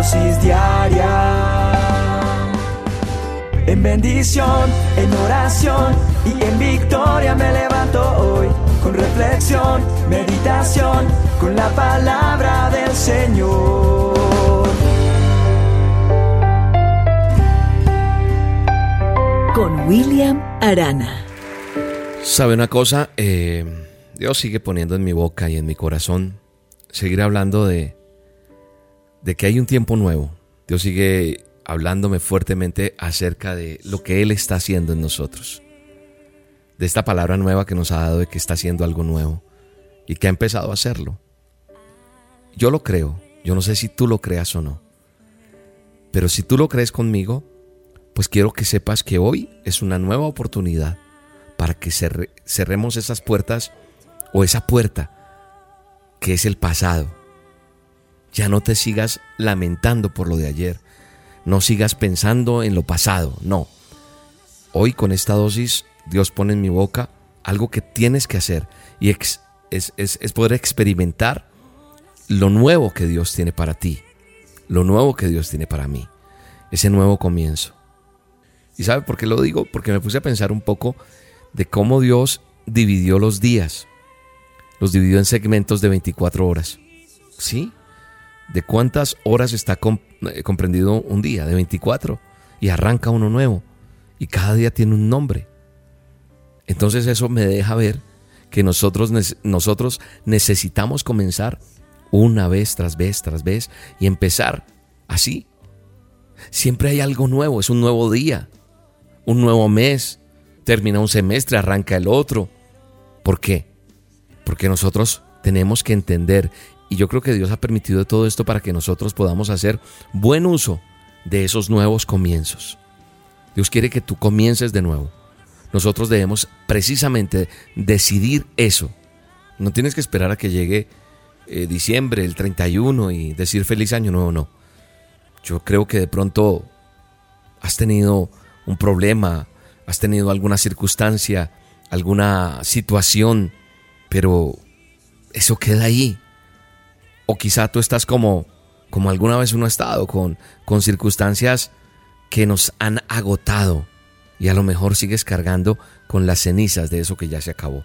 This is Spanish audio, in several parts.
dosis diaria. En bendición, en oración y en victoria me levanto hoy. Con reflexión, meditación, con la palabra del Señor. Con William Arana. ¿Sabe una cosa? Eh, Dios sigue poniendo en mi boca y en mi corazón seguir hablando de, de que hay un tiempo nuevo. Dios sigue hablándome fuertemente acerca de lo que Él está haciendo en nosotros. De esta palabra nueva que nos ha dado de que está haciendo algo nuevo y que ha empezado a hacerlo. Yo lo creo, yo no sé si tú lo creas o no. Pero si tú lo crees conmigo, pues quiero que sepas que hoy es una nueva oportunidad para que cerremos esas puertas o esa puerta que es el pasado. Ya no te sigas lamentando por lo de ayer. No sigas pensando en lo pasado. No. Hoy con esta dosis Dios pone en mi boca algo que tienes que hacer y es, poder experimentar lo nuevo que Dios tiene para ti. Lo nuevo que Dios tiene para mí. Ese nuevo comienzo. ¿Y sabe por qué lo digo? Porque me puse a pensar un poco de cómo Dios dividió los días. Los dividió en segmentos de 24 horas. ¿Sí? ¿De cuántas horas está eh, comprendido un día? De 24. Y arranca uno nuevo. Y cada día tiene un nombre. Entonces eso me deja ver que nosotros, nosotros necesitamos comenzar una vez tras vez tras vez y empezar así. Siempre hay algo nuevo, es un nuevo día, un nuevo mes, termina un semestre, arranca el otro. ¿Por qué? Porque nosotros tenemos que entender, y yo creo que Dios ha permitido todo esto para que nosotros podamos hacer buen uso de esos nuevos comienzos. Dios quiere que tú comiences de nuevo. Nosotros debemos precisamente decidir eso. No tienes que esperar a que llegue eh, diciembre, el 31 y decir feliz año nuevo, no. Yo creo que de pronto has tenido un problema, has tenido alguna circunstancia, alguna situación, pero eso queda ahí. O quizá tú estás como, como alguna vez uno ha estado, con, con circunstancias que nos han agotado y a lo mejor sigues cargando con las cenizas de eso que ya se acabó.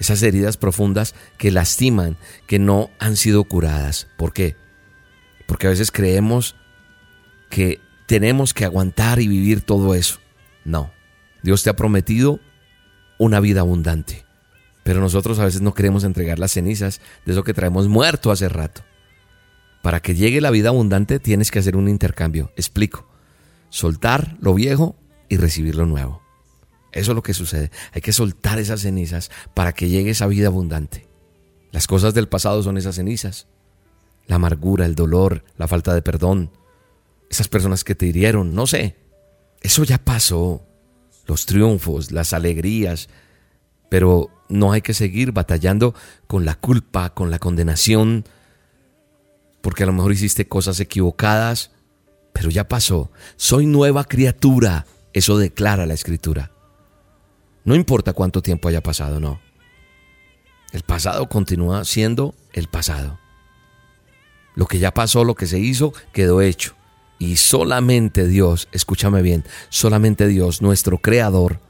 Esas heridas profundas que lastiman, que no han sido curadas. ¿Por qué? Porque a veces creemos que tenemos que aguantar y vivir todo eso. No. Dios te ha prometido una vida abundante. Pero nosotros a veces no queremos entregar las cenizas de eso que traemos muerto hace rato. Para que llegue la vida abundante tienes que hacer un intercambio. Explico. Soltar lo viejo y recibir lo nuevo. Eso es lo que sucede. Hay que soltar esas cenizas para que llegue esa vida abundante. Las cosas del pasado son esas cenizas. La amargura, el dolor, la falta de perdón. Esas personas que te hirieron, no sé. Eso ya pasó los triunfos, las alegrías, pero no hay que seguir batallando con la culpa, con la condenación, porque a lo mejor hiciste cosas equivocadas, pero ya pasó. Soy nueva criatura, eso declara la escritura. No importa cuánto tiempo haya pasado, no. El pasado continúa siendo el pasado. Lo que ya pasó, lo que se hizo, quedó hecho. Y solamente Dios, escúchame bien, solamente Dios, nuestro Creador,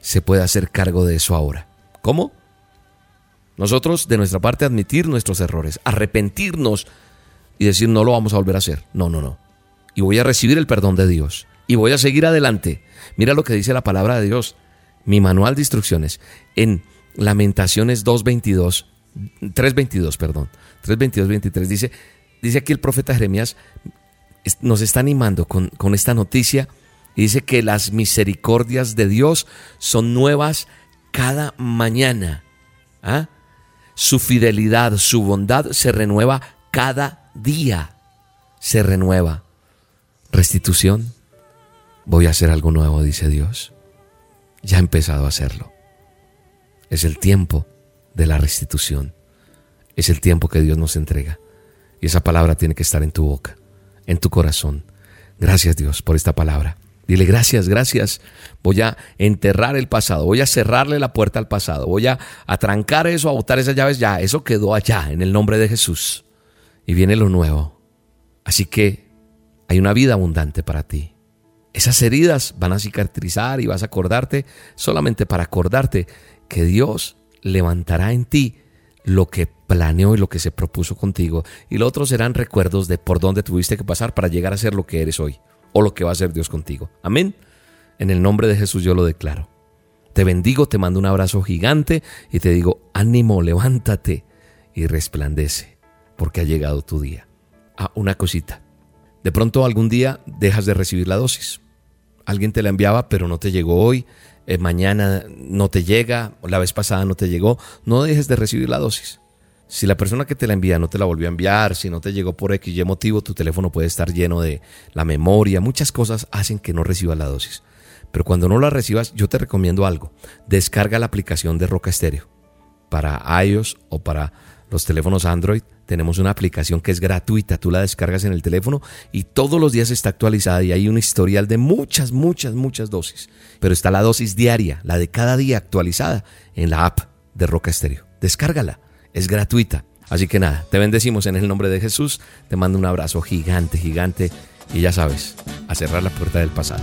se puede hacer cargo de eso ahora. ¿Cómo? Nosotros, de nuestra parte, admitir nuestros errores, arrepentirnos y decir no lo vamos a volver a hacer. No, no, no. Y voy a recibir el perdón de Dios. Y voy a seguir adelante. Mira lo que dice la palabra de Dios. Mi manual de instrucciones en Lamentaciones 2.22, 3.22, perdón. 3.22, 23 dice, dice aquí el profeta Jeremías, nos está animando con, esta noticia dice que las misericordias de Dios son nuevas cada mañana. ¿ah? Su fidelidad, su bondad se renueva cada día. Se renueva. Restitución. Voy a hacer algo nuevo, dice Dios. Ya ha empezado a hacerlo. Es el tiempo de la restitución. Es el tiempo que Dios nos entrega. Y esa palabra tiene que estar en tu boca en tu corazón. Gracias Dios por esta palabra. Dile gracias, gracias. Voy a enterrar el pasado, voy a cerrarle la puerta al pasado, voy a atrancar eso, a botar esas llaves ya. Eso quedó allá en el nombre de Jesús. Y viene lo nuevo. Así que hay una vida abundante para ti. Esas heridas van a cicatrizar y vas a acordarte solamente para acordarte que Dios levantará en ti lo que planeó y lo que se propuso contigo. Y lo otro serán recuerdos de por dónde tuviste que pasar para llegar a ser lo que eres hoy o lo que va a ser Dios contigo. Amén. En el nombre de Jesús yo lo declaro. Te bendigo, te mando un abrazo gigante y te digo, ánimo, levántate y resplandece, porque ha llegado tu día. Ah, una cosita. De pronto algún día dejas de recibir la dosis. Alguien te la enviaba, pero no te llegó hoy. Eh, mañana no te llega, la vez pasada no te llegó. No dejes de recibir la dosis. Si la persona que te la envía no te la volvió a enviar, si no te llegó por X y motivo, tu teléfono puede estar lleno de la memoria. Muchas cosas hacen que no recibas la dosis. Pero cuando no la recibas, yo te recomiendo algo. Descarga la aplicación de Roca Estéreo para iOS o para los teléfonos Android tenemos una aplicación que es gratuita, tú la descargas en el teléfono y todos los días está actualizada y hay un historial de muchas, muchas, muchas dosis. Pero está la dosis diaria, la de cada día actualizada en la app de Roca Estéreo. Descárgala, es gratuita. Así que nada, te bendecimos en el nombre de Jesús, te mando un abrazo gigante, gigante y ya sabes, a cerrar la puerta del pasado.